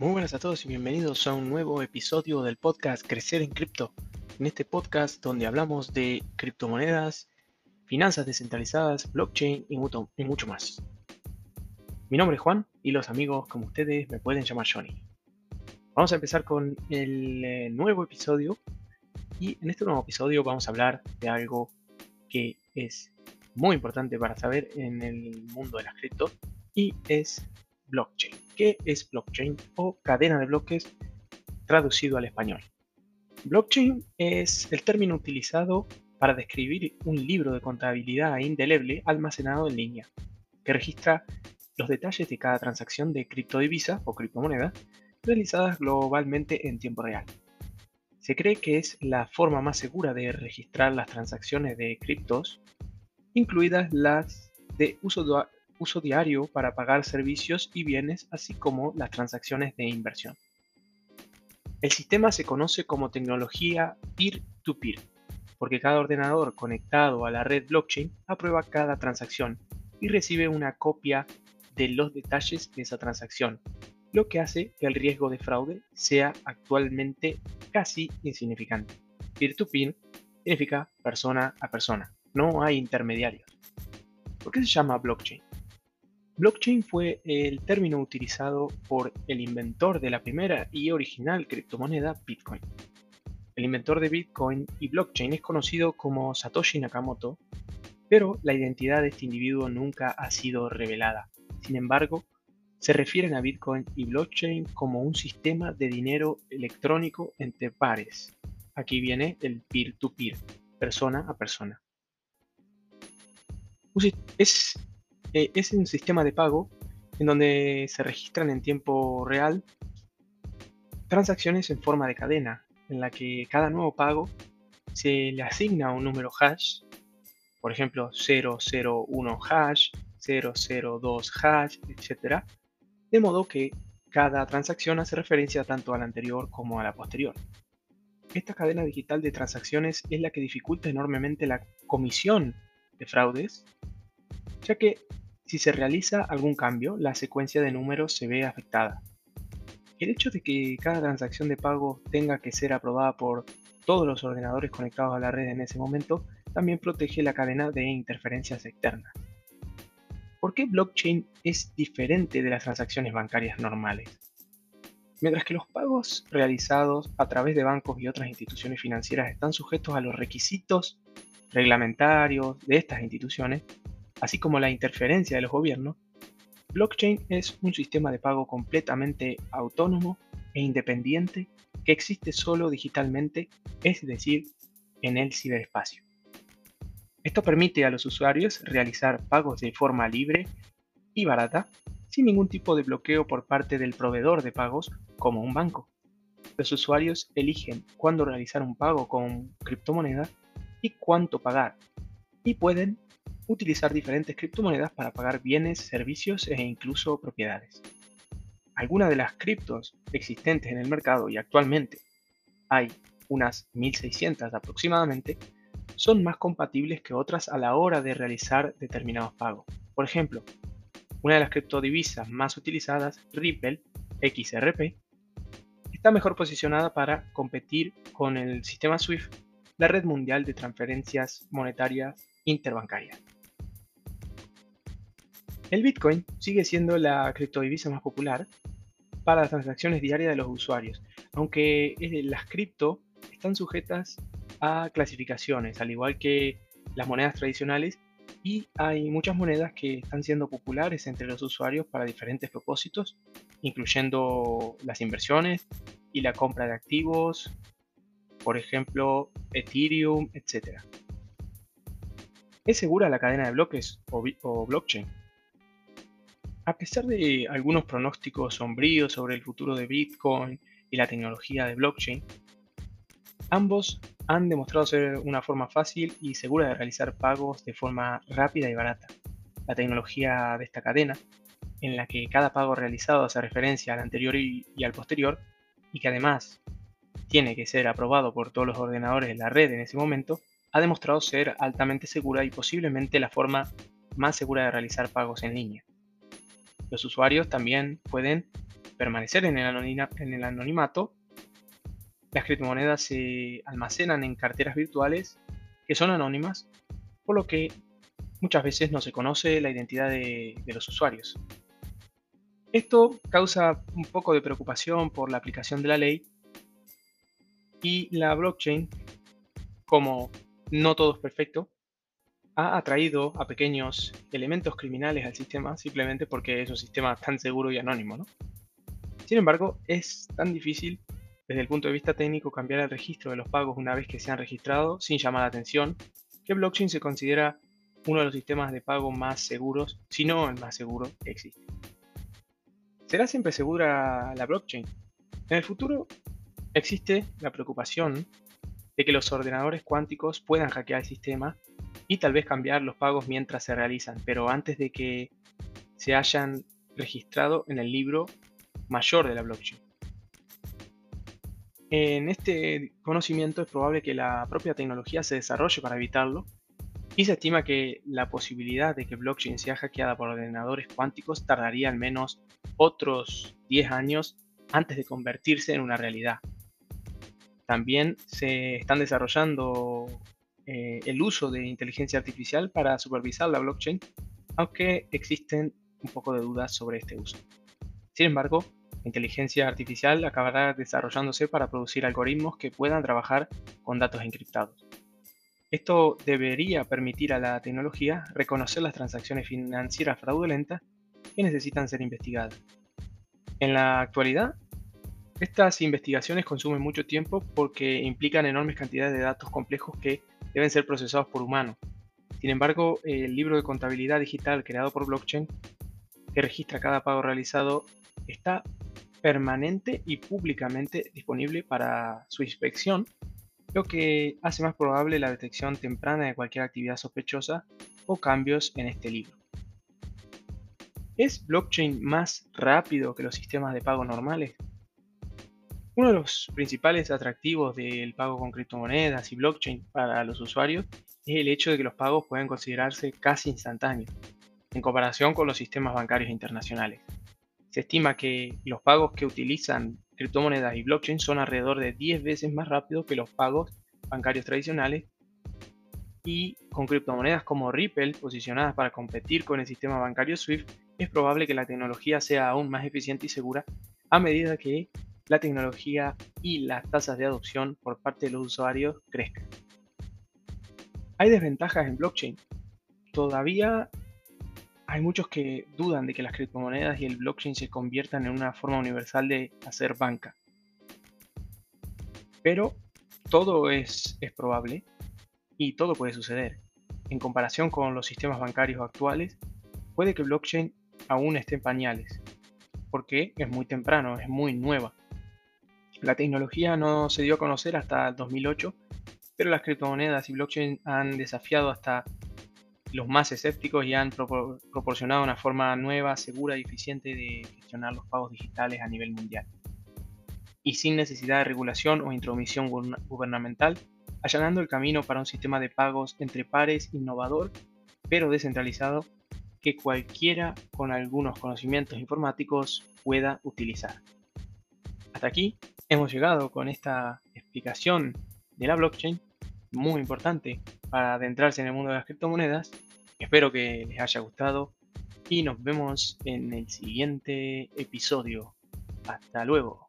Muy buenas a todos y bienvenidos a un nuevo episodio del podcast Crecer en Cripto. En este podcast donde hablamos de criptomonedas, finanzas descentralizadas, blockchain y mucho, y mucho más. Mi nombre es Juan y los amigos como ustedes me pueden llamar Johnny. Vamos a empezar con el eh, nuevo episodio y en este nuevo episodio vamos a hablar de algo que es muy importante para saber en el mundo de las cripto y es blockchain. ¿Qué es blockchain o cadena de bloques traducido al español? Blockchain es el término utilizado para describir un libro de contabilidad indeleble almacenado en línea, que registra los detalles de cada transacción de criptodivisa o criptomoneda realizadas globalmente en tiempo real. Se cree que es la forma más segura de registrar las transacciones de criptos, incluidas las de uso, uso diario para pagar servicios y bienes, así como las transacciones de inversión. El sistema se conoce como tecnología peer-to-peer, porque cada ordenador conectado a la red blockchain aprueba cada transacción y recibe una copia de los detalles de esa transacción, lo que hace que el riesgo de fraude sea actualmente casi insignificante. Peer-to-peer significa persona a persona, no hay intermediarios. ¿Por qué se llama blockchain? Blockchain fue el término utilizado por el inventor de la primera y original criptomoneda Bitcoin. El inventor de Bitcoin y blockchain es conocido como Satoshi Nakamoto, pero la identidad de este individuo nunca ha sido revelada. Sin embargo, se refieren a Bitcoin y blockchain como un sistema de dinero electrónico entre pares. Aquí viene el peer-to-peer, persona a persona. Es, eh, es un sistema de pago en donde se registran en tiempo real transacciones en forma de cadena, en la que cada nuevo pago se le asigna un número hash, por ejemplo 001 hash, 002 hash, etc. De modo que cada transacción hace referencia tanto a la anterior como a la posterior. Esta cadena digital de transacciones es la que dificulta enormemente la comisión de fraudes, ya que si se realiza algún cambio, la secuencia de números se ve afectada. El hecho de que cada transacción de pago tenga que ser aprobada por todos los ordenadores conectados a la red en ese momento también protege la cadena de interferencias externas. ¿Por qué blockchain es diferente de las transacciones bancarias normales? Mientras que los pagos realizados a través de bancos y otras instituciones financieras están sujetos a los requisitos reglamentarios de estas instituciones, así como la interferencia de los gobiernos, blockchain es un sistema de pago completamente autónomo e independiente que existe solo digitalmente, es decir, en el ciberespacio. Esto permite a los usuarios realizar pagos de forma libre y barata, sin ningún tipo de bloqueo por parte del proveedor de pagos como un banco. Los usuarios eligen cuándo realizar un pago con criptomoneda y cuánto pagar, y pueden utilizar diferentes criptomonedas para pagar bienes, servicios e incluso propiedades. Algunas de las criptos existentes en el mercado y actualmente hay unas 1600 aproximadamente, son más compatibles que otras a la hora de realizar determinados pagos. Por ejemplo, una de las criptodivisas más utilizadas, Ripple, XRP, está mejor posicionada para competir con el sistema SWIFT, la red mundial de transferencias monetarias interbancarias. El Bitcoin sigue siendo la criptodivisa más popular para las transacciones diarias de los usuarios, aunque eh, las cripto están sujetas a clasificaciones, al igual que las monedas tradicionales, y hay muchas monedas que están siendo populares entre los usuarios para diferentes propósitos, incluyendo las inversiones y la compra de activos, por ejemplo, Ethereum, etc. ¿Es segura la cadena de bloques o, o blockchain? A pesar de algunos pronósticos sombríos sobre el futuro de Bitcoin y la tecnología de blockchain, ambos han demostrado ser una forma fácil y segura de realizar pagos de forma rápida y barata. La tecnología de esta cadena, en la que cada pago realizado hace referencia al anterior y, al posterior, y que además tiene que ser aprobado por todos los ordenadores de la red en ese momento, ha demostrado ser altamente segura y posiblemente la forma más segura de realizar pagos en línea. Los usuarios también pueden permanecer en el, anonimato, las criptomonedas se almacenan en carteras virtuales que son anónimas, por lo que muchas veces no se conoce la identidad de, los usuarios. Esto causa un poco de preocupación por la aplicación de la ley y la blockchain, como no todo es perfecto, ha atraído a pequeños elementos criminales al sistema simplemente porque es un sistema tan seguro y anónimo. Sin embargo, es tan difícil desde el punto de vista técnico cambiar el registro de los pagos una vez que se han registrado sin llamar la atención que blockchain se considera uno de los sistemas de pago más seguros, si no el más seguro que existe. ¿Será siempre segura la blockchain? En el futuro existe la preocupación de que los ordenadores cuánticos puedan hackear el sistema y tal vez cambiar los pagos mientras se realizan, pero antes de que se hayan registrado en el libro mayor de la blockchain. En este conocimiento es probable que la propia tecnología se desarrolle para evitarlo y se estima que la posibilidad de que blockchain sea hackeada por ordenadores cuánticos tardaría al menos otros 10 años antes de convertirse en una realidad. También se están desarrollando eh, el uso de inteligencia artificial para supervisar la blockchain, aunque existen un poco de dudas sobre este uso. Sin embargo, la inteligencia artificial acabará desarrollándose para producir algoritmos que puedan trabajar con datos encriptados. Esto debería permitir a la tecnología reconocer las transacciones financieras fraudulentas que necesitan ser investigadas. En la actualidad, estas investigaciones consumen mucho tiempo porque implican enormes cantidades de datos complejos que deben ser procesados por humanos. Sin embargo, el libro de contabilidad digital creado por blockchain, que registra cada pago realizado, está permanente y públicamente disponible para su inspección, lo que hace más probable la detección temprana de cualquier actividad sospechosa o cambios en este libro. ¿Es blockchain más rápido que los sistemas de pago normales? Uno de los principales atractivos del pago con criptomonedas y blockchain para los usuarios es el hecho de que los pagos pueden considerarse casi instantáneos, en comparación con los sistemas bancarios internacionales. Se estima que los pagos que utilizan criptomonedas y blockchain son alrededor de 10 veces más rápidos que los pagos bancarios tradicionales y con criptomonedas como Ripple posicionadas para competir con el sistema bancario SWIFT, es probable que la tecnología sea aún más eficiente y segura a medida que la tecnología y las tasas de adopción por parte de los usuarios crezcan. Hay desventajas en blockchain. Todavía hay muchos que dudan de que las criptomonedas y el blockchain se conviertan en una forma universal de hacer banca. Pero todo es, es probable y todo puede suceder. En comparación con los sistemas bancarios actuales, puede que blockchain aún esté en pañales, porque es muy temprano, es muy nueva. La tecnología no se dio a conocer hasta el 2008, pero las criptomonedas y blockchain han desafiado hasta los más escépticos y han proporcionado una forma nueva, segura y eficiente de gestionar los pagos digitales a nivel mundial. Y sin necesidad de regulación o intromisión gubernamental, allanando el camino para un sistema de pagos entre pares innovador, pero descentralizado, que cualquiera con algunos conocimientos informáticos pueda utilizar. Hasta aquí hemos llegado con esta explicación de la blockchain, muy importante para adentrarse en el mundo de las criptomonedas. Espero que les haya gustado y nos vemos en el siguiente episodio. Hasta luego.